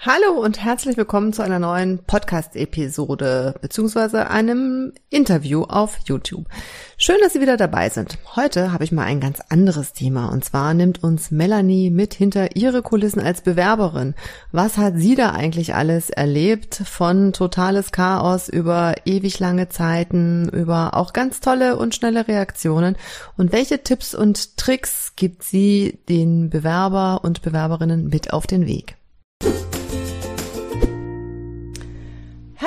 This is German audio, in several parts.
Hallo und herzlich willkommen zu einer neuen Podcast-Episode beziehungsweise einem Interview auf YouTube. Schön, dass Sie wieder dabei sind. Heute habe ich mal ein ganz anderes Thema und zwar nimmt uns Melanie mit hinter ihre Kulissen als Bewerberin. Was hat sie da eigentlich alles erlebt? Von totales Chaos über ewig lange Zeiten, über auch ganz tolle und schnelle Reaktionen und welche Tipps und Tricks gibt sie den Bewerber und Bewerberinnen mit auf den Weg?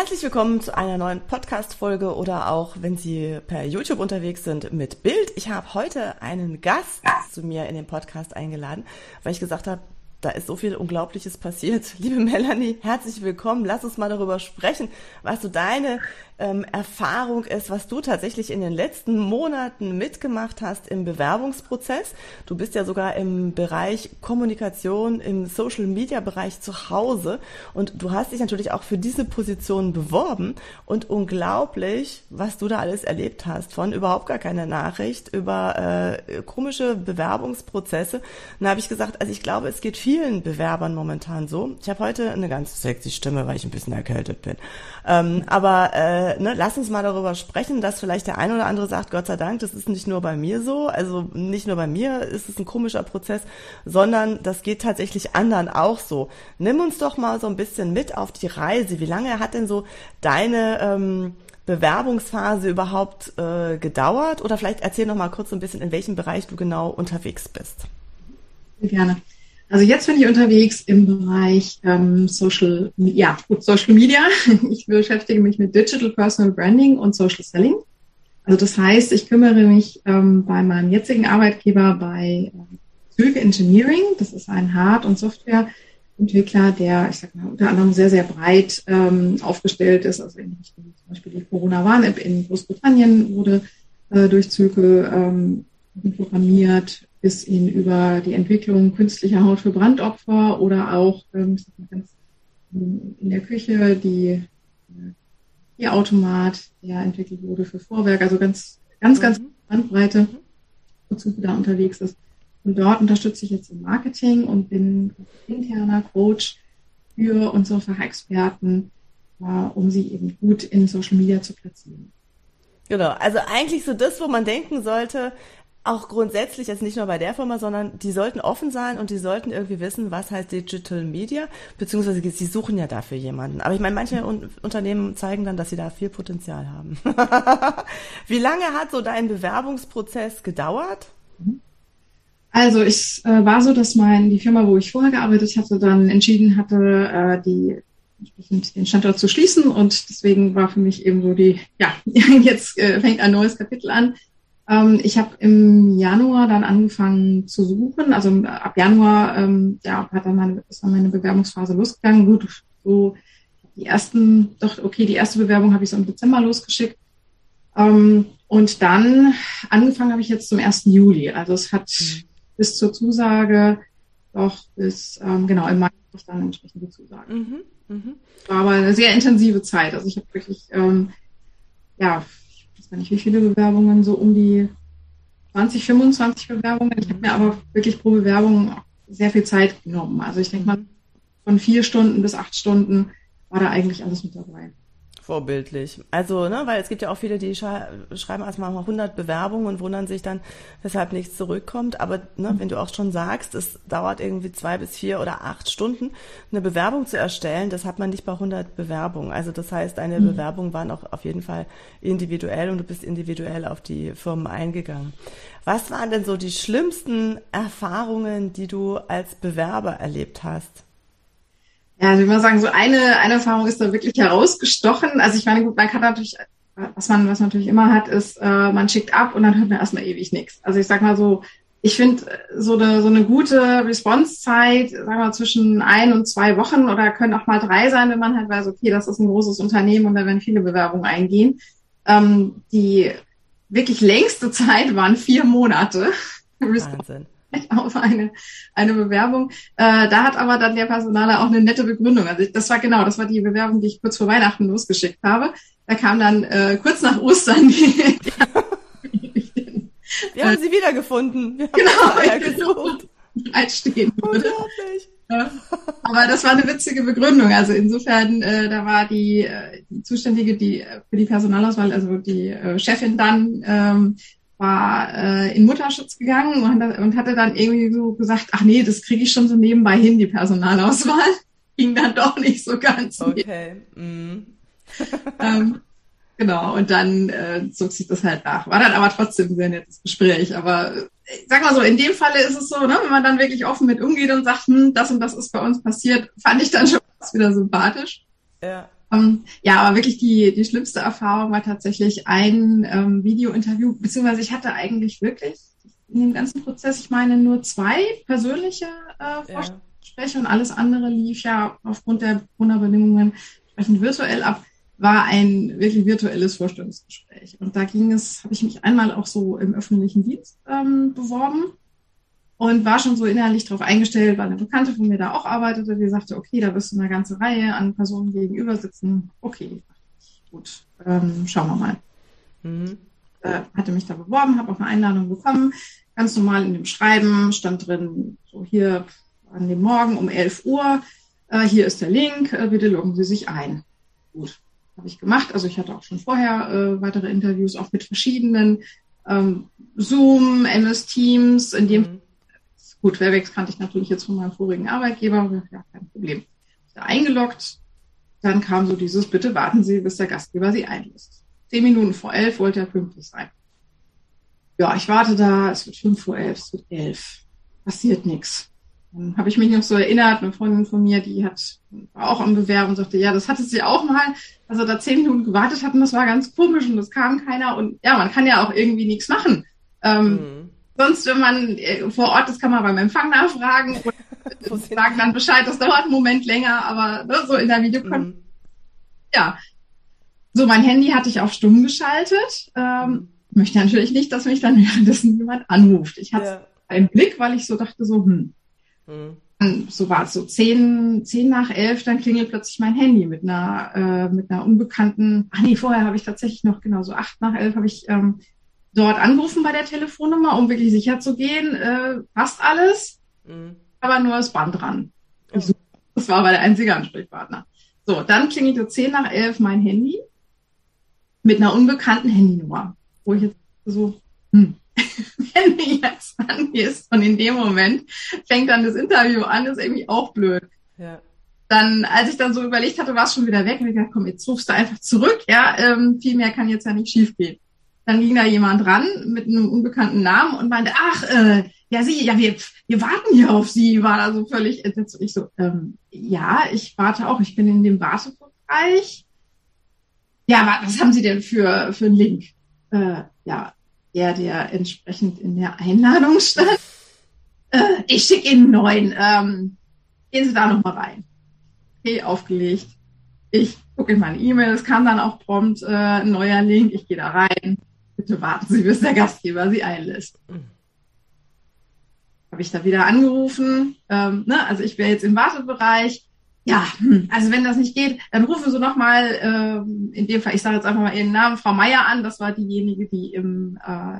Herzlich willkommen zu einer neuen Podcast-Folge oder auch, wenn Sie per YouTube unterwegs sind, mit Bild. Ich habe heute einen Gast zu mir in den Podcast eingeladen, weil ich gesagt habe, da ist so viel Unglaubliches passiert. Liebe Melanie, herzlich willkommen. Lass uns mal darüber sprechen, was so deine ähm, Erfahrung ist, was du tatsächlich in den letzten Monaten mitgemacht hast im Bewerbungsprozess. Du bist ja sogar im Bereich Kommunikation, im Social-Media-Bereich zu Hause und du hast dich natürlich auch für diese Position beworben und unglaublich, was du da alles erlebt hast, von überhaupt gar keine Nachricht über äh, komische Bewerbungsprozesse. dann habe ich gesagt, also ich glaube, es geht vielen Bewerbern momentan so. Ich habe heute eine ganz sexy Stimme, weil ich ein bisschen erkältet bin. Ähm, aber äh, ne, lass uns mal darüber sprechen, dass vielleicht der eine oder andere sagt, Gott sei Dank, das ist nicht nur bei mir so, also nicht nur bei mir ist es ein komischer Prozess, sondern das geht tatsächlich anderen auch so. Nimm uns doch mal so ein bisschen mit auf die Reise. Wie lange hat denn so deine ähm, Bewerbungsphase überhaupt äh, gedauert? Oder vielleicht erzähl noch mal kurz so ein bisschen, in welchem Bereich du genau unterwegs bist. Gerne. Also jetzt bin ich unterwegs im Bereich ähm, Social, ja, gut, Social Media. Ich beschäftige mich mit Digital Personal Branding und Social Selling. Also das heißt, ich kümmere mich ähm, bei meinem jetzigen Arbeitgeber bei äh, Züge Engineering. Das ist ein Hard- und Softwareentwickler, der, ich sag mal, unter anderem sehr, sehr breit ähm, aufgestellt ist. Also in Richtung zum Beispiel die Corona-Warn-App in Großbritannien wurde äh, durch Züge ähm, programmiert bis hin über die Entwicklung künstlicher Haut für Brandopfer oder auch ähm, in der Küche die äh, Automat, der entwickelt wurde für Vorwerk, also ganz, ganz, ganz mhm. Bandbreite, wozu da unterwegs ist. Und dort unterstütze ich jetzt im Marketing und bin interner Coach für unsere Fachexperten, äh, um sie eben gut in Social Media zu platzieren. Genau, also eigentlich so das, wo man denken sollte, auch grundsätzlich, jetzt nicht nur bei der Firma, sondern die sollten offen sein und die sollten irgendwie wissen, was heißt Digital Media, beziehungsweise sie suchen ja dafür jemanden. Aber ich meine, manche Un Unternehmen zeigen dann, dass sie da viel Potenzial haben. Wie lange hat so dein Bewerbungsprozess gedauert? Also ich äh, war so, dass mein die Firma, wo ich vorher gearbeitet hatte, dann entschieden hatte, äh, die den Standort zu schließen und deswegen war für mich eben so die, ja, jetzt äh, fängt ein neues Kapitel an ähm, ich habe im Januar dann angefangen zu suchen. Also ab Januar ähm, ja, hat dann meine, ist dann meine Bewerbungsphase losgegangen. Gut, so die ersten, doch, okay, die erste Bewerbung habe ich so im Dezember losgeschickt. Ähm, und dann angefangen habe ich jetzt zum 1. Juli. Also es hat mhm. bis zur Zusage doch bis, ähm, genau, im Mai habe ich dann entsprechend die Zusage. Mhm. Mhm. War aber eine sehr intensive Zeit. Also ich habe wirklich, ähm, ja, weiß nicht, wie viele Bewerbungen, so um die 20, 25 Bewerbungen. Ich habe mir aber wirklich pro Bewerbung sehr viel Zeit genommen. Also ich denke mal, von vier Stunden bis acht Stunden war da eigentlich alles mit dabei vorbildlich. Also, ne, weil es gibt ja auch viele, die schrei schreiben erstmal 100 Bewerbungen und wundern sich dann, weshalb nichts zurückkommt. Aber ne, wenn du auch schon sagst, es dauert irgendwie zwei bis vier oder acht Stunden, eine Bewerbung zu erstellen, das hat man nicht bei 100 Bewerbungen. Also das heißt, deine mhm. Bewerbungen waren auch auf jeden Fall individuell und du bist individuell auf die Firmen eingegangen. Was waren denn so die schlimmsten Erfahrungen, die du als Bewerber erlebt hast? Ja, also ich würde sagen, so eine, eine Erfahrung ist da wirklich herausgestochen. Also ich meine, gut, man kann natürlich, was man, was man natürlich immer hat, ist, äh, man schickt ab und dann hört man erstmal ewig nichts. Also ich sag mal so, ich finde so eine, so eine gute Response-Zeit, sagen wir mal, zwischen ein und zwei Wochen oder können auch mal drei sein, wenn man halt weiß, okay, das ist ein großes Unternehmen und da werden viele Bewerbungen eingehen. Ähm, die wirklich längste Zeit waren vier Monate. Wahnsinn. auf eine, eine Bewerbung. Äh, da hat aber dann der Personaler auch eine nette Begründung. Also ich, das war genau, das war die Bewerbung, die ich kurz vor Weihnachten losgeschickt habe. Da kam dann äh, kurz nach Ostern die, Wir haben sie wiedergefunden. Wir haben genau. Einstehen. Unglaublich. Aber das war eine witzige Begründung. Also insofern, äh, da war die, äh, die Zuständige, die äh, für die Personalauswahl, also die äh, Chefin dann, ähm, war äh, in Mutterschutz gegangen und, und hatte dann irgendwie so gesagt, ach nee, das kriege ich schon so nebenbei hin, die Personalauswahl. Ging dann doch nicht so ganz. Okay. Mm. ähm, genau, und dann äh, zog sich das halt nach. War dann aber trotzdem ein sehr nettes Gespräch. Aber äh, sag mal so, in dem Falle ist es so, ne, wenn man dann wirklich offen mit umgeht und sagt, hm, das und das ist bei uns passiert, fand ich dann schon wieder sympathisch. Ja. Ähm, ja, aber wirklich die, die schlimmste Erfahrung war tatsächlich ein ähm, Videointerview, beziehungsweise ich hatte eigentlich wirklich in dem ganzen Prozess, ich meine, nur zwei persönliche äh, Vorstellungsgespräche ja. und alles andere lief ja aufgrund der Corona-Bedingungen entsprechend virtuell ab, war ein wirklich virtuelles Vorstellungsgespräch. Und da ging es, habe ich mich einmal auch so im öffentlichen Dienst ähm, beworben und war schon so innerlich darauf eingestellt, weil eine Bekannte von mir da auch arbeitete, die sagte, okay, da wirst du eine ganze Reihe an Personen gegenüber sitzen. Okay, gut, ähm, schauen wir mal. Mhm. Äh, hatte mich da beworben, habe auch eine Einladung bekommen. Ganz normal in dem Schreiben stand drin, so hier an dem Morgen um 11 Uhr, äh, hier ist der Link, äh, bitte loggen Sie sich ein. Gut, habe ich gemacht. Also ich hatte auch schon vorher äh, weitere Interviews, auch mit verschiedenen ähm, Zoom, MS Teams, in dem mhm Gut, Webex kannte ich natürlich jetzt von meinem vorigen Arbeitgeber, ja, kein Problem. Da eingeloggt, dann kam so dieses, bitte warten Sie, bis der Gastgeber Sie einlässt. Zehn Minuten vor elf wollte er pünktlich sein. Ja, ich warte da, es wird fünf vor elf, es wird elf. Passiert nichts. Dann habe ich mich noch so erinnert, eine Freundin von mir, die hat war auch am Bewerben und sagte, ja, das hatte sie auch mal, als er da zehn Minuten gewartet hat und das war ganz komisch und es kam keiner und ja, man kann ja auch irgendwie nichts machen. Ähm, mhm. Sonst, wenn man äh, vor Ort ist, kann man beim Empfang nachfragen und sagen dann Bescheid. Das dauert einen Moment länger, aber ne, so in der Videokonferenz. Mhm. Ja. So, mein Handy hatte ich auf stumm geschaltet. Ähm, möchte natürlich nicht, dass mich dann währenddessen jemand anruft. Ich hatte ja. einen Blick, weil ich so dachte, so, hm. Mhm. So war es so zehn, zehn nach elf, dann klingelt plötzlich mein Handy mit einer, äh, mit einer unbekannten, ach nee, vorher habe ich tatsächlich noch, genau, so acht nach elf habe ich ähm, dort angerufen bei der Telefonnummer, um wirklich sicher zu gehen, äh, passt alles, mhm. aber nur das Band dran. Ja. Das war aber der einzige Ansprechpartner. So, dann klingelte 10 nach 11 mein Handy mit einer unbekannten Handynummer, wo ich jetzt so, hm, wenn du jetzt angehst und in dem Moment fängt dann das Interview an, ist irgendwie auch blöd. Ja. Dann, als ich dann so überlegt hatte, war es schon wieder weg und ich dachte, komm, jetzt rufst du einfach zurück, ja, ähm, viel mehr kann jetzt ja nicht schiefgehen. Dann ging da jemand ran mit einem unbekannten Namen und meinte, ach, äh, ja, Sie, ja, wir, wir warten hier auf Sie, war da so völlig entsetzt. Ich so, ähm, ja, ich warte auch, ich bin in dem Wartebereich. Ja, was haben Sie denn für, für einen Link? Äh, ja, der, der entsprechend in der Einladung stand. Äh, ich schicke Ihnen neuen. Ähm, gehen Sie da nochmal rein. Okay, aufgelegt. Ich gucke in meine E-Mail, es kam dann auch prompt äh, ein neuer Link, ich gehe da rein bitte warten Sie, bis der Gastgeber Sie einlässt. Mhm. Habe ich da wieder angerufen. Ähm, ne? Also ich wäre jetzt im Wartebereich. Ja, hm, also wenn das nicht geht, dann rufen Sie nochmal, ähm, in dem Fall, ich sage jetzt einfach mal Ihren Namen, Frau Meier an. Das war diejenige, die im, äh,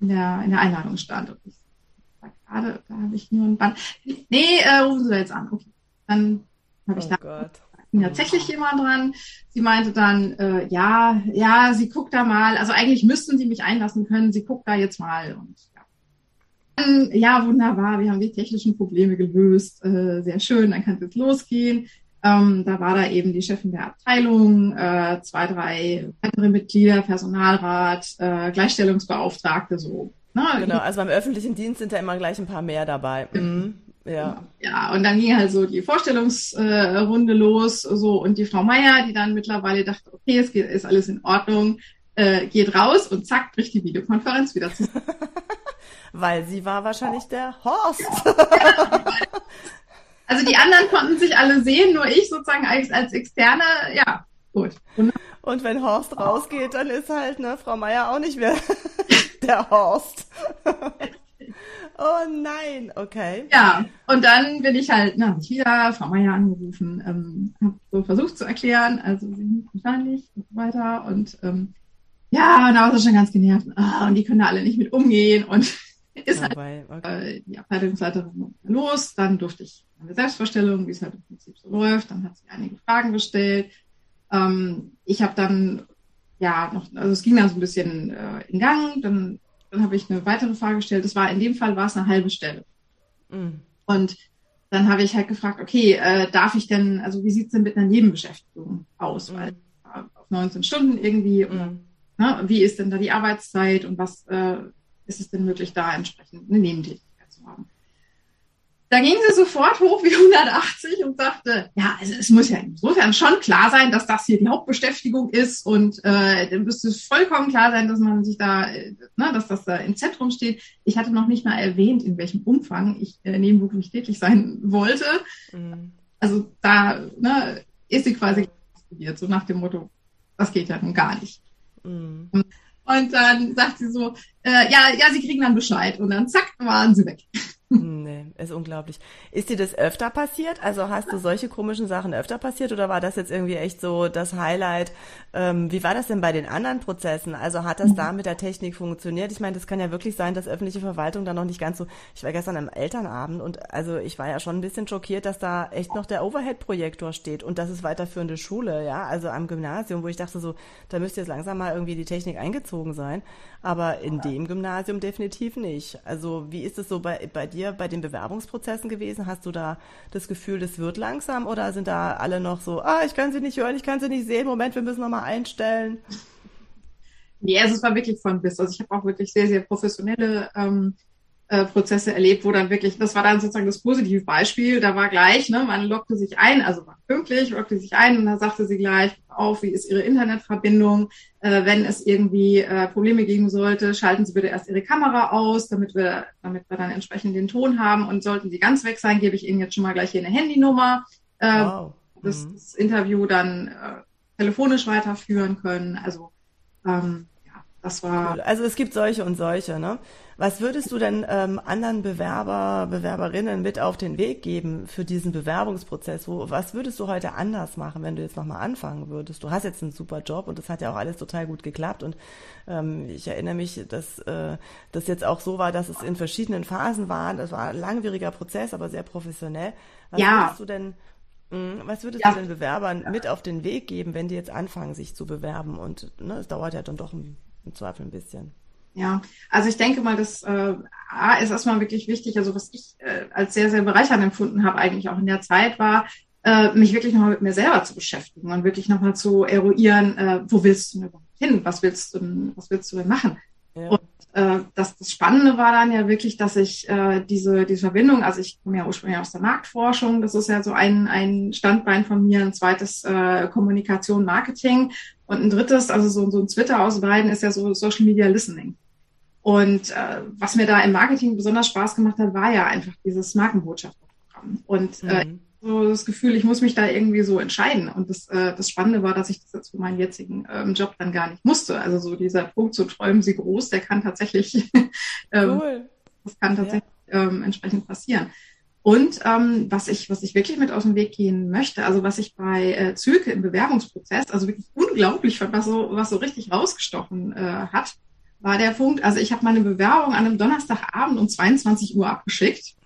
in, der, in der Einladung stand. Und ich gerade, da habe ich nur ein Band. Nee, äh, rufen Sie da jetzt an. Okay. Dann habe ich oh da Gott tatsächlich jemand dran. Sie meinte dann, äh, ja, ja, sie guckt da mal. Also eigentlich müssten sie mich einlassen können. Sie guckt da jetzt mal. Und ja. Ja, wunderbar. Wir haben die technischen Probleme gelöst. Äh, sehr schön. Dann kann es jetzt losgehen. Ähm, da war da eben die Chefin der Abteilung, äh, zwei, drei andere Mitglieder, Personalrat, äh, Gleichstellungsbeauftragte, so. Ne? Genau, also beim öffentlichen Dienst sind da immer gleich ein paar mehr dabei. Mhm. Ja. Ja, und dann ging halt so die Vorstellungsrunde los, so und die Frau Meier, die dann mittlerweile dachte, okay, es geht, ist alles in Ordnung, äh, geht raus und zack, bricht die Videokonferenz wieder zusammen. Weil sie war wahrscheinlich der Horst. also die anderen konnten sich alle sehen, nur ich sozusagen als, als Externe, ja, gut. Und wenn Horst rausgeht, dann ist halt, ne, Frau Meier auch nicht mehr der Horst. Oh nein, okay. Ja, und dann bin ich halt, na, ich wieder Frau Meier angerufen, ähm, habe so versucht zu erklären, also sie sind wahrscheinlich und so weiter und ähm, ja, und da war sie schon ganz genervt. Ah, und die können da alle nicht mit umgehen und ist halt okay. äh, die Abteilungsleiterin los, dann durfte ich eine Selbstvorstellung, wie es halt im Prinzip so läuft, dann hat sie einige Fragen gestellt. Ähm, ich habe dann ja noch, also es ging dann so ein bisschen äh, in Gang, dann, dann habe ich eine weitere Frage gestellt. Das war in dem Fall war es eine halbe Stelle. Mhm. Und dann habe ich halt gefragt, okay, äh, darf ich denn, also wie sieht's denn mit einer Nebenbeschäftigung aus? Mhm. Weil äh, auf 19 Stunden irgendwie, mhm. oder, ne, wie ist denn da die Arbeitszeit und was äh, ist es denn möglich, da entsprechend eine Nebentätigkeit zu haben? Da ging sie sofort hoch wie 180 und sagte, ja, also es muss ja insofern schon klar sein, dass das hier die Hauptbeschäftigung ist und äh, dann müsste es vollkommen klar sein, dass man sich da, äh, ne, dass das da im Zentrum steht. Ich hatte noch nicht mal erwähnt, in welchem Umfang ich äh, nebenberuflich tätig sein wollte. Mhm. Also da ne, ist sie quasi so nach dem Motto, das geht ja nun gar nicht. Mhm. Und dann sagt sie so, äh, ja, ja, sie kriegen dann Bescheid. Und dann zack, waren sie weg. Nee, ist unglaublich. Ist dir das öfter passiert? Also hast du solche komischen Sachen öfter passiert oder war das jetzt irgendwie echt so das Highlight? Ähm, wie war das denn bei den anderen Prozessen? Also hat das mhm. da mit der Technik funktioniert? Ich meine, das kann ja wirklich sein, dass öffentliche Verwaltung da noch nicht ganz so. Ich war gestern am Elternabend und also ich war ja schon ein bisschen schockiert, dass da echt noch der Overhead-Projektor steht und das ist weiterführende Schule, ja, also am Gymnasium, wo ich dachte so, da müsste jetzt langsam mal irgendwie die Technik eingezogen sein. Aber in dem Gymnasium definitiv nicht. Also wie ist es so bei, bei dir bei den Bewerbungsprozessen gewesen? Hast du da das Gefühl, das wird langsam oder sind da alle noch so, ah, ich kann sie nicht hören, ich kann sie nicht sehen, Moment, wir müssen nochmal einstellen? Nee, also es war wirklich von bis. Also ich habe auch wirklich sehr, sehr professionelle ähm, äh, Prozesse erlebt, wo dann wirklich, das war dann sozusagen das positive Beispiel, da war gleich, ne, man lockte sich ein, also war pünktlich, lockte sich ein und dann sagte sie gleich auf, wie ist Ihre Internetverbindung, äh, wenn es irgendwie äh, Probleme geben sollte, schalten Sie bitte erst Ihre Kamera aus, damit wir, damit wir dann entsprechend den Ton haben und sollten Sie ganz weg sein, gebe ich Ihnen jetzt schon mal gleich hier eine Handynummer, äh, wow. das, mhm. das Interview dann äh, telefonisch weiterführen können, also ähm, das war. Cool. Also es gibt solche und solche, ne? Was würdest du denn ähm, anderen Bewerber, Bewerberinnen mit auf den Weg geben für diesen Bewerbungsprozess? Wo, was würdest du heute anders machen, wenn du jetzt nochmal anfangen würdest? Du hast jetzt einen super Job und das hat ja auch alles total gut geklappt. Und ähm, ich erinnere mich, dass äh, das jetzt auch so war, dass es in verschiedenen Phasen war. Das war ein langwieriger Prozess, aber sehr professionell. Was ja. würdest du denn hm, was würdest ja. du den Bewerbern mit auf den Weg geben, wenn die jetzt anfangen, sich zu bewerben? Und ne, es dauert ja dann doch im, im Zweifel ein bisschen. Ja, also ich denke mal, das äh, A ist erstmal wirklich wichtig. Also was ich äh, als sehr, sehr bereichernd empfunden habe, eigentlich auch in der Zeit, war, äh, mich wirklich nochmal mit mir selber zu beschäftigen und wirklich nochmal zu eruieren, äh, wo willst du denn überhaupt hin? Was willst du denn, was willst du denn machen? Ja. Und äh, das, das Spannende war dann ja wirklich, dass ich äh, diese, diese Verbindung, also ich komme ja ursprünglich aus der Marktforschung, das ist ja so ein, ein Standbein von mir, ein zweites äh, Kommunikation, Marketing und ein drittes, also so, so ein Twitter aus beiden ist ja so Social Media Listening. Und äh, was mir da im Marketing besonders Spaß gemacht hat, war ja einfach dieses Markenbotschafterprogramm. Und äh, mhm. So das Gefühl, ich muss mich da irgendwie so entscheiden. Und das, äh, das Spannende war, dass ich das jetzt für meinen jetzigen ähm, Job dann gar nicht musste. Also so dieser Punkt, so träumen Sie groß, der kann tatsächlich, ähm, cool. das kann tatsächlich ja. ähm, entsprechend passieren. Und ähm, was ich, was ich wirklich mit aus dem Weg gehen möchte, also was ich bei äh, Zülke im Bewerbungsprozess, also wirklich unglaublich fand, was so, was so richtig rausgestochen äh, hat, war der Punkt, also ich habe meine Bewerbung an einem Donnerstagabend um 22 Uhr abgeschickt.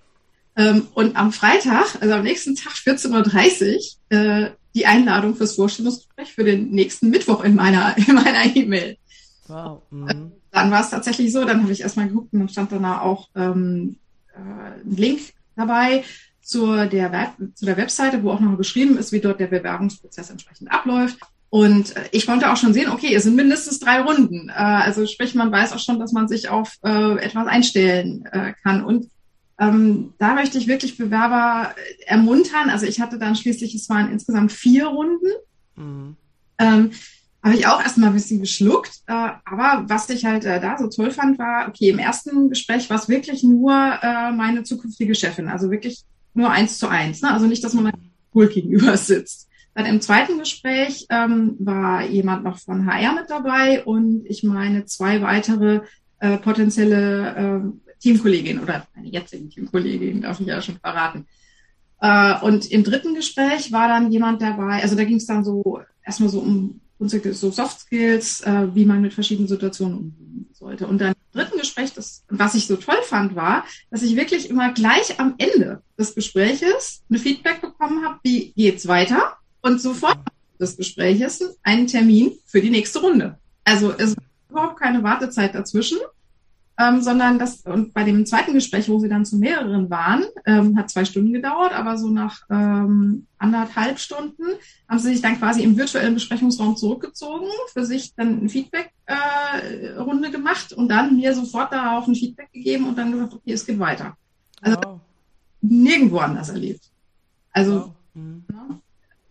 Ähm, und am Freitag, also am nächsten Tag 14.30 Uhr, äh, die Einladung fürs Vorstellungsgespräch für den nächsten Mittwoch in meiner in meiner E-Mail. Wow. Mhm. Dann war es tatsächlich so, dann habe ich erstmal geguckt und dann stand dann auch ähm, äh, ein Link dabei zur der, Web zu der Webseite, wo auch noch beschrieben ist, wie dort der Bewerbungsprozess entsprechend abläuft. Und äh, ich konnte auch schon sehen, okay, es sind mindestens drei Runden. Äh, also sprich, man weiß auch schon, dass man sich auf äh, etwas einstellen äh, kann. Und ähm, da möchte ich wirklich Bewerber ermuntern. Also ich hatte dann schließlich, es waren insgesamt vier Runden. Mhm. Ähm, habe ich auch erstmal ein bisschen geschluckt. Äh, aber was ich halt äh, da so toll fand, war, okay, im ersten Gespräch war es wirklich nur äh, meine zukünftige Chefin. Also wirklich nur eins zu eins. Ne? Also nicht, dass man mal cool gegenüber sitzt. Dann im zweiten Gespräch ähm, war jemand noch von HR mit dabei und ich meine zwei weitere äh, potenzielle Teamkolleginnen oder eine jetzige Teamkollegin, darf ich ja schon verraten. Äh, und im dritten Gespräch war dann jemand dabei, also da ging es dann so erstmal so um so Soft Skills, äh, wie man mit verschiedenen Situationen umgehen sollte. Und dann im dritten Gespräch, das, was ich so toll fand, war, dass ich wirklich immer gleich am Ende des Gespräches ein Feedback bekommen habe, wie geht's weiter? Und sofort des Gespräches einen Termin für die nächste Runde. Also es war überhaupt keine Wartezeit dazwischen ähm, sondern das, und bei dem zweiten Gespräch, wo sie dann zu mehreren waren, ähm, hat zwei Stunden gedauert, aber so nach ähm, anderthalb Stunden haben sie sich dann quasi im virtuellen Besprechungsraum zurückgezogen, für sich dann eine Feedback-Runde äh, gemacht und dann mir sofort darauf ein Feedback gegeben und dann gesagt, okay, es geht weiter. Also wow. nirgendwo anders erlebt. Also wow. mhm. Ne?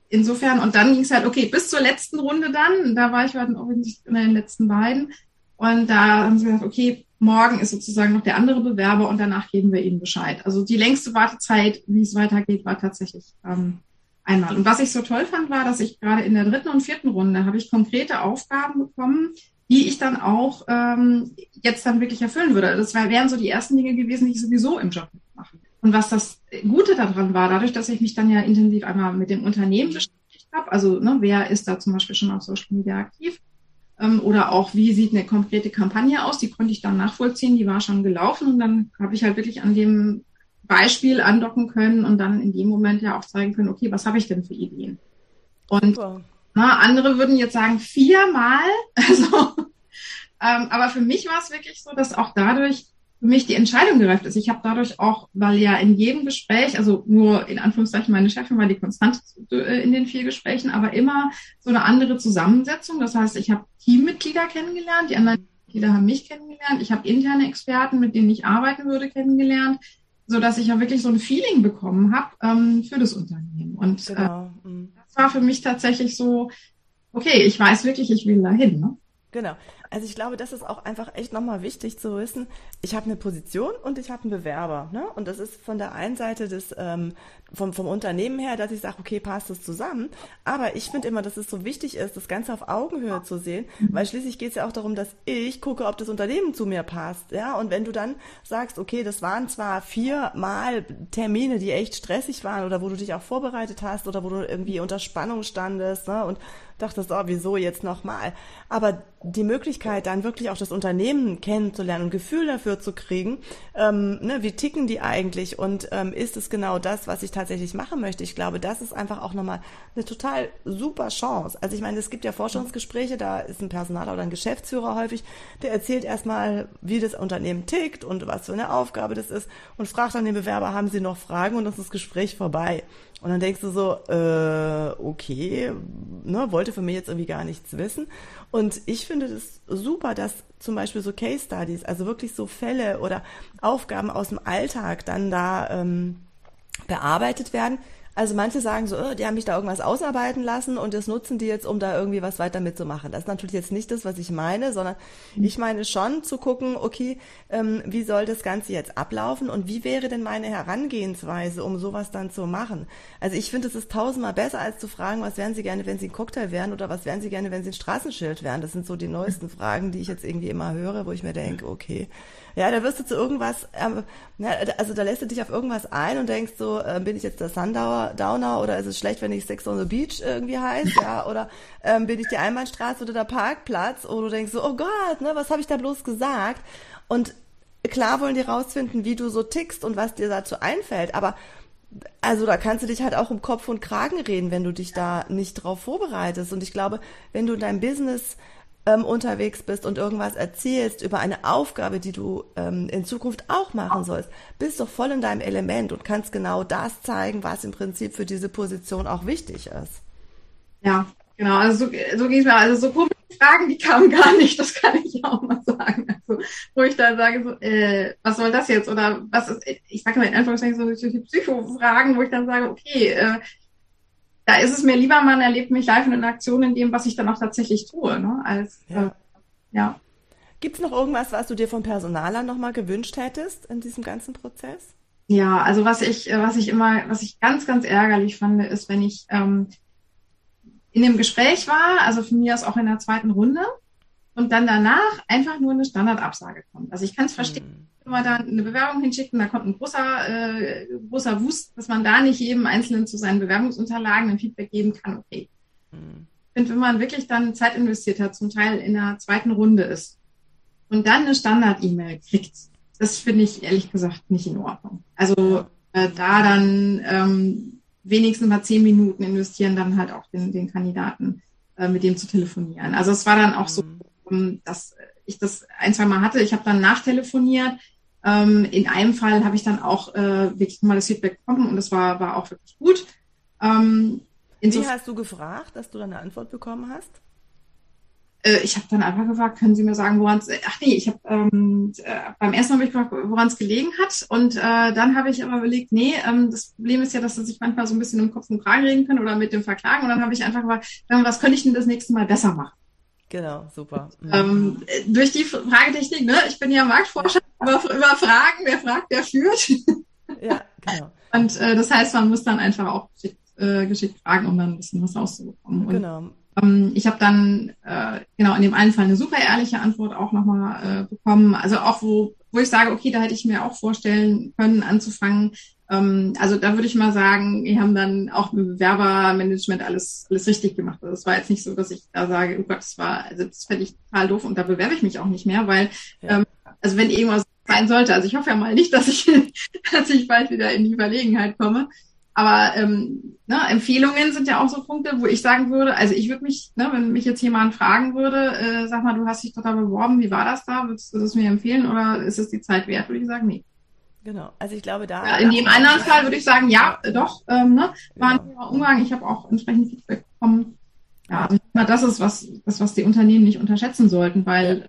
insofern, und dann ging es halt, okay, bis zur letzten Runde dann, da war ich halt offensichtlich in den letzten beiden. Und da haben sie gesagt, okay, morgen ist sozusagen noch der andere Bewerber und danach geben wir ihnen Bescheid. Also die längste Wartezeit, wie es weitergeht, war tatsächlich ähm, einmal. Und was ich so toll fand, war, dass ich gerade in der dritten und vierten Runde habe ich konkrete Aufgaben bekommen, die ich dann auch ähm, jetzt dann wirklich erfüllen würde. Das wären so die ersten Dinge gewesen, die ich sowieso im Job mache. Und was das Gute daran war, dadurch, dass ich mich dann ja intensiv einmal mit dem Unternehmen beschäftigt habe, also ne, wer ist da zum Beispiel schon auf Social Media aktiv, oder auch, wie sieht eine konkrete Kampagne aus? Die konnte ich dann nachvollziehen, die war schon gelaufen und dann habe ich halt wirklich an dem Beispiel andocken können und dann in dem Moment ja auch zeigen können, okay, was habe ich denn für Ideen? Und na, andere würden jetzt sagen, viermal. Also, ähm, aber für mich war es wirklich so, dass auch dadurch für mich die Entscheidung gereift ist. Ich habe dadurch auch, weil ja in jedem Gespräch, also nur in Anführungszeichen meine Chefin war die Konstante äh, in den vier Gesprächen, aber immer so eine andere Zusammensetzung. Das heißt, ich habe Teammitglieder kennengelernt, die anderen Mitglieder haben mich kennengelernt, ich habe interne Experten, mit denen ich arbeiten würde, kennengelernt, so dass ich ja wirklich so ein Feeling bekommen habe ähm, für das Unternehmen. Und äh, genau. äh, das war für mich tatsächlich so, okay, ich weiß wirklich, ich will dahin. Ne? Genau. Also ich glaube, das ist auch einfach echt nochmal wichtig zu wissen. Ich habe eine Position und ich habe einen Bewerber. Ne? Und das ist von der einen Seite des, ähm, vom, vom Unternehmen her, dass ich sage, okay, passt das zusammen. Aber ich finde immer, dass es so wichtig ist, das Ganze auf Augenhöhe zu sehen, weil schließlich geht es ja auch darum, dass ich gucke, ob das Unternehmen zu mir passt. Ja, und wenn du dann sagst, okay, das waren zwar viermal Termine, die echt stressig waren oder wo du dich auch vorbereitet hast oder wo du irgendwie unter Spannung standest ne? und dachtest, oh, wieso jetzt nochmal? Aber die Möglichkeit, dann wirklich auch das Unternehmen kennenzulernen und Gefühl dafür zu kriegen, ähm, ne, wie ticken die eigentlich und ähm, ist es genau das, was ich tatsächlich machen möchte? Ich glaube, das ist einfach auch nochmal eine total super Chance. Also ich meine, es gibt ja Forschungsgespräche, da ist ein Personaler oder ein Geschäftsführer häufig, der erzählt erstmal, wie das Unternehmen tickt und was für eine Aufgabe das ist und fragt dann den Bewerber, haben Sie noch Fragen und dann ist das Gespräch vorbei. Und dann denkst du so, äh, okay, ne, wollte für mich jetzt irgendwie gar nichts wissen. Und ich finde das super, dass zum Beispiel so Case Studies, also wirklich so Fälle oder Aufgaben aus dem Alltag dann da ähm, bearbeitet werden, also manche sagen so, oh, die haben mich da irgendwas ausarbeiten lassen und das nutzen die jetzt, um da irgendwie was weiter mitzumachen. Das ist natürlich jetzt nicht das, was ich meine, sondern mhm. ich meine schon zu gucken, okay, ähm, wie soll das Ganze jetzt ablaufen und wie wäre denn meine Herangehensweise, um sowas dann zu machen? Also ich finde, es ist tausendmal besser, als zu fragen, was wären Sie gerne, wenn Sie ein Cocktail wären oder was wären Sie gerne, wenn Sie ein Straßenschild wären. Das sind so die neuesten Fragen, die ich jetzt irgendwie immer höre, wo ich mir denke, okay, ja, da wirst du zu irgendwas, ähm, also da lässt du dich auf irgendwas ein und denkst so, äh, bin ich jetzt der Sundowner oder ist es schlecht, wenn ich Sex on the Beach irgendwie heißt, ja, oder ähm, bin ich die Einbahnstraße oder der Parkplatz, oder du denkst so, oh Gott, ne, was habe ich da bloß gesagt? Und klar wollen die rausfinden, wie du so tickst und was dir dazu einfällt, aber also da kannst du dich halt auch um Kopf und Kragen reden, wenn du dich da nicht drauf vorbereitest. Und ich glaube, wenn du dein Business ähm, unterwegs bist und irgendwas erzählst über eine Aufgabe, die du ähm, in Zukunft auch machen sollst, bist doch voll in deinem Element und kannst genau das zeigen, was im Prinzip für diese Position auch wichtig ist. Ja, genau. Also so, so ging es mir. Also so komische Fragen, die kamen gar nicht, das kann ich auch mal sagen. Also, wo ich dann sage, so, äh, was soll das jetzt? Oder was ist, ich sage mal in Anführungszeichen so solche Psycho-Fragen, wo ich dann sage, okay, äh, da ist es mir lieber, man erlebt mich live in Aktion in dem, was ich dann auch tatsächlich tue, ne? als ja. Äh, ja. Gibt es noch irgendwas, was du dir vom Personaler nochmal gewünscht hättest in diesem ganzen Prozess? Ja, also was ich, was ich immer, was ich ganz, ganz ärgerlich fand, ist, wenn ich ähm, in dem Gespräch war, also von mir aus auch in der zweiten Runde, und dann danach einfach nur eine Standardabsage kommt. Also ich kann es verstehen, hm wenn man da eine Bewerbung hinschickt und da kommt ein großer, äh, großer Wust, dass man da nicht jedem Einzelnen zu seinen Bewerbungsunterlagen ein Feedback geben kann, okay. Mhm. finde, wenn man wirklich dann Zeit investiert hat, zum Teil in der zweiten Runde ist und dann eine Standard-E-Mail kriegt, das finde ich ehrlich gesagt nicht in Ordnung. Also äh, da dann ähm, wenigstens mal zehn Minuten investieren, dann halt auch den, den Kandidaten äh, mit dem zu telefonieren. Also es war dann auch so, mhm. dass ich das ein, zwei Mal hatte. Ich habe dann nachtelefoniert. Ähm, in einem Fall habe ich dann auch äh, wirklich mal das Feedback bekommen und das war, war auch wirklich gut. Ähm, Wie hast du gefragt, dass du dann eine Antwort bekommen hast? Äh, ich habe dann einfach gefragt, können Sie mir sagen, woran es, ach nee, ich habe ähm, äh, beim ersten Mal habe ich gefragt, woran es gelegen hat und äh, dann habe ich aber überlegt, nee, ähm, das Problem ist ja, dass sie sich manchmal so ein bisschen im Kopf und Kragen reden können oder mit dem Verklagen und dann habe ich einfach gefragt, was könnte ich denn das nächste Mal besser machen? Genau, super. Mhm. Ähm, durch die Fragetechnik, ne? Ich bin ja Marktforscher, aber über Fragen, wer fragt, wer führt. Ja, genau. Und äh, das heißt, man muss dann einfach auch geschickt, äh, geschickt fragen, um dann ein bisschen was rauszubekommen. Genau. Ähm, ich habe dann äh, genau in dem einen Fall eine super ehrliche Antwort auch nochmal äh, bekommen. Also auch wo, wo ich sage, okay, da hätte ich mir auch vorstellen können, anzufangen. Ähm, also da würde ich mal sagen, wir haben dann auch mit Bewerbermanagement alles, alles richtig gemacht. Also es war jetzt nicht so, dass ich da sage, oh Gott, das war, also das fände ich total doof und da bewerbe ich mich auch nicht mehr, weil ja. ähm, also wenn irgendwas sein sollte, also ich hoffe ja mal nicht, dass ich, dass ich bald wieder in die Verlegenheit komme. Aber ähm, ne, Empfehlungen sind ja auch so Punkte, wo ich sagen würde, also ich würde mich, ne, wenn mich jetzt jemand fragen würde, äh, sag mal, du hast dich total beworben, wie war das da? Würdest du das mir empfehlen oder ist es die Zeit wert? Würde ich sagen, nee. Genau, also ich glaube da. Ja, in dem anderen Fall würde ich sagen, ja, doch, ähm, ne, war ein genau. Umgang. Ich habe auch entsprechend Feedback bekommen. Ja, das ist was, das, was die Unternehmen nicht unterschätzen sollten, weil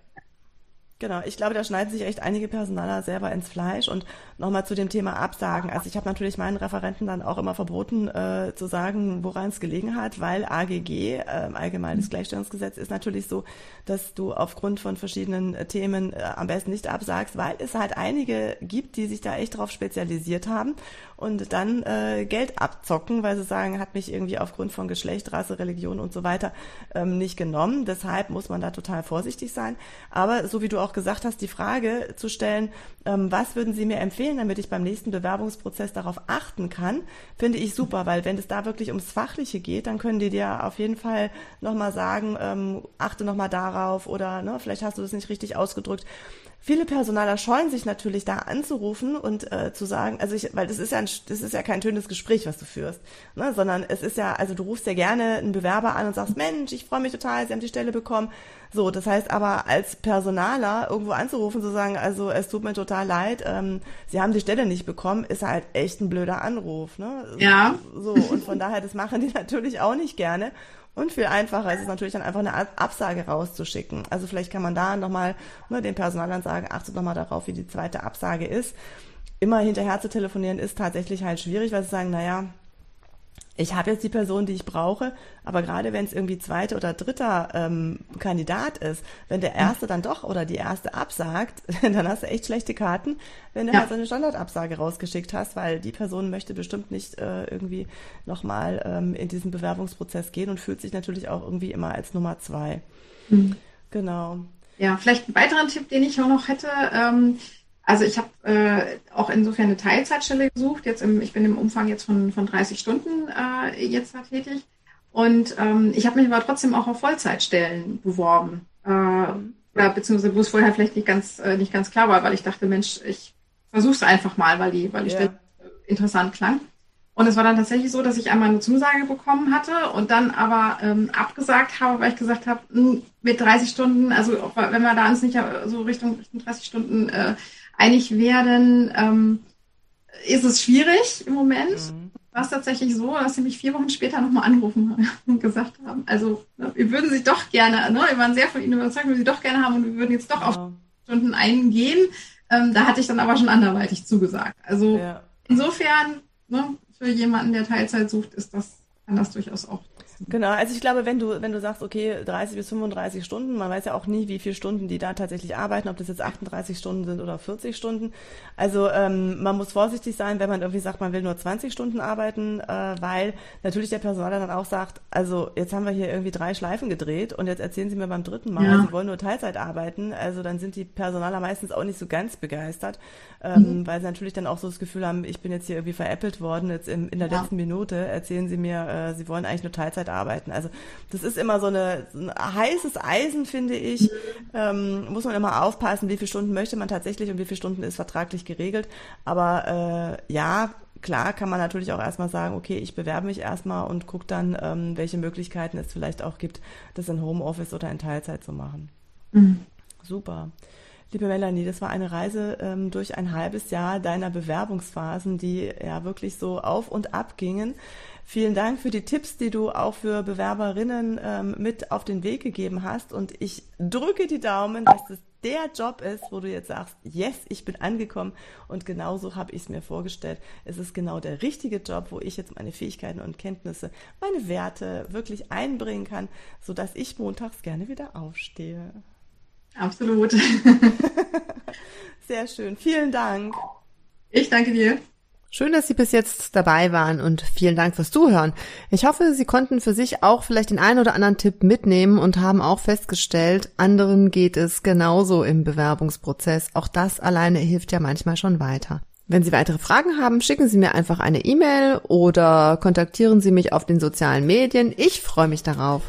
Genau, ich glaube, da schneiden sich echt einige Personaler selber ins Fleisch. Und nochmal zu dem Thema Absagen. Also ich habe natürlich meinen Referenten dann auch immer verboten äh, zu sagen, woran es gelegen hat, weil AGG, äh, Allgemeines Gleichstellungsgesetz, ist natürlich so, dass du aufgrund von verschiedenen äh, Themen äh, am besten nicht absagst, weil es halt einige gibt, die sich da echt drauf spezialisiert haben und dann äh, Geld abzocken, weil sie sagen, hat mich irgendwie aufgrund von Geschlecht, Rasse, Religion und so weiter ähm, nicht genommen. Deshalb muss man da total vorsichtig sein. Aber so wie du auch gesagt hast, die Frage zu stellen, ähm, was würden Sie mir empfehlen, damit ich beim nächsten Bewerbungsprozess darauf achten kann, finde ich super, weil wenn es da wirklich ums Fachliche geht, dann können die dir auf jeden Fall nochmal sagen, ähm, achte nochmal darauf oder ne, vielleicht hast du das nicht richtig ausgedrückt. Viele Personaler scheuen sich natürlich da anzurufen und äh, zu sagen, also ich, weil das ist ja ein, das ist ja kein schönes Gespräch, was du führst, ne, sondern es ist ja, also du rufst ja gerne einen Bewerber an und sagst, Mensch, ich freue mich total, Sie haben die Stelle bekommen. So, das heißt aber als Personaler irgendwo anzurufen, zu sagen, also es tut mir total leid, ähm, Sie haben die Stelle nicht bekommen, ist halt echt ein blöder Anruf, ne? Ja. So und von daher, das machen die natürlich auch nicht gerne. Und viel einfacher ist es natürlich dann einfach eine Absage rauszuschicken. Also vielleicht kann man da nochmal ne, den Personalern sagen, achtet nochmal darauf, wie die zweite Absage ist. Immer hinterher zu telefonieren ist tatsächlich halt schwierig, weil sie sagen, naja, ich habe jetzt die Person, die ich brauche, aber gerade wenn es irgendwie zweiter oder dritter ähm, Kandidat ist, wenn der erste dann doch oder die erste absagt, dann hast du echt schlechte Karten, wenn du ja. halt so eine Standardabsage rausgeschickt hast, weil die Person möchte bestimmt nicht äh, irgendwie nochmal ähm, in diesen Bewerbungsprozess gehen und fühlt sich natürlich auch irgendwie immer als Nummer zwei. Mhm. Genau. Ja, vielleicht ein weiterer Tipp, den ich auch noch hätte. Ähm, also ich habe äh, auch insofern eine Teilzeitstelle gesucht. Jetzt im, ich bin im Umfang jetzt von, von 30 Stunden äh, jetzt da tätig. Und ähm, ich habe mich aber trotzdem auch auf Vollzeitstellen beworben. Äh, oder beziehungsweise wo es vorher vielleicht nicht ganz, äh, nicht ganz klar war, weil ich dachte, Mensch, ich versuche es einfach mal, weil die, weil die ja. Stelle interessant klang. Und es war dann tatsächlich so, dass ich einmal eine Zusage bekommen hatte und dann aber ähm, abgesagt habe, weil ich gesagt habe, hm, mit 30 Stunden, also wenn wir da uns nicht so Richtung, Richtung 30 Stunden äh, einig werden, ähm, ist es schwierig im Moment. Mhm. War es tatsächlich so, dass sie mich vier Wochen später nochmal angerufen und gesagt haben, also ne, wir würden sie doch gerne, ne, wir waren sehr von ihnen überzeugt, wir sie doch gerne haben und wir würden jetzt doch ja. auf Stunden eingehen. Ähm, da hatte ich dann aber schon anderweitig zugesagt. Also ja. insofern, ne, für jemanden, der Teilzeit sucht, ist das, kann das durchaus auch Genau, also ich glaube, wenn du, wenn du sagst, okay, 30 bis 35 Stunden, man weiß ja auch nie, wie viele Stunden die da tatsächlich arbeiten, ob das jetzt 38 Stunden sind oder 40 Stunden. Also ähm, man muss vorsichtig sein, wenn man irgendwie sagt, man will nur 20 Stunden arbeiten, äh, weil natürlich der Personaler dann auch sagt, also jetzt haben wir hier irgendwie drei Schleifen gedreht und jetzt erzählen sie mir beim dritten Mal, ja. sie wollen nur Teilzeit arbeiten. Also dann sind die Personaler meistens auch nicht so ganz begeistert, ähm, mhm. weil sie natürlich dann auch so das Gefühl haben, ich bin jetzt hier irgendwie veräppelt worden, jetzt in, in der ja. letzten Minute erzählen sie mir, äh, sie wollen eigentlich nur Teilzeit arbeiten. Also das ist immer so, eine, so ein heißes Eisen, finde ich. Ähm, muss man immer aufpassen, wie viele Stunden möchte man tatsächlich und wie viele Stunden ist vertraglich geregelt. Aber äh, ja, klar kann man natürlich auch erstmal sagen, okay, ich bewerbe mich erstmal und gucke dann, ähm, welche Möglichkeiten es vielleicht auch gibt, das in Homeoffice oder in Teilzeit zu machen. Mhm. Super. Liebe Melanie, das war eine Reise ähm, durch ein halbes Jahr deiner Bewerbungsphasen, die ja wirklich so auf und ab gingen. Vielen Dank für die Tipps, die du auch für Bewerberinnen ähm, mit auf den Weg gegeben hast. Und ich drücke die Daumen, dass das der Job ist, wo du jetzt sagst, yes, ich bin angekommen und genauso habe ich es mir vorgestellt. Es ist genau der richtige Job, wo ich jetzt meine Fähigkeiten und Kenntnisse, meine Werte wirklich einbringen kann, sodass ich montags gerne wieder aufstehe. Absolut. Sehr schön. Vielen Dank. Ich danke dir. Schön, dass Sie bis jetzt dabei waren und vielen Dank fürs Zuhören. Ich hoffe, Sie konnten für sich auch vielleicht den einen oder anderen Tipp mitnehmen und haben auch festgestellt, anderen geht es genauso im Bewerbungsprozess. Auch das alleine hilft ja manchmal schon weiter. Wenn Sie weitere Fragen haben, schicken Sie mir einfach eine E-Mail oder kontaktieren Sie mich auf den sozialen Medien. Ich freue mich darauf.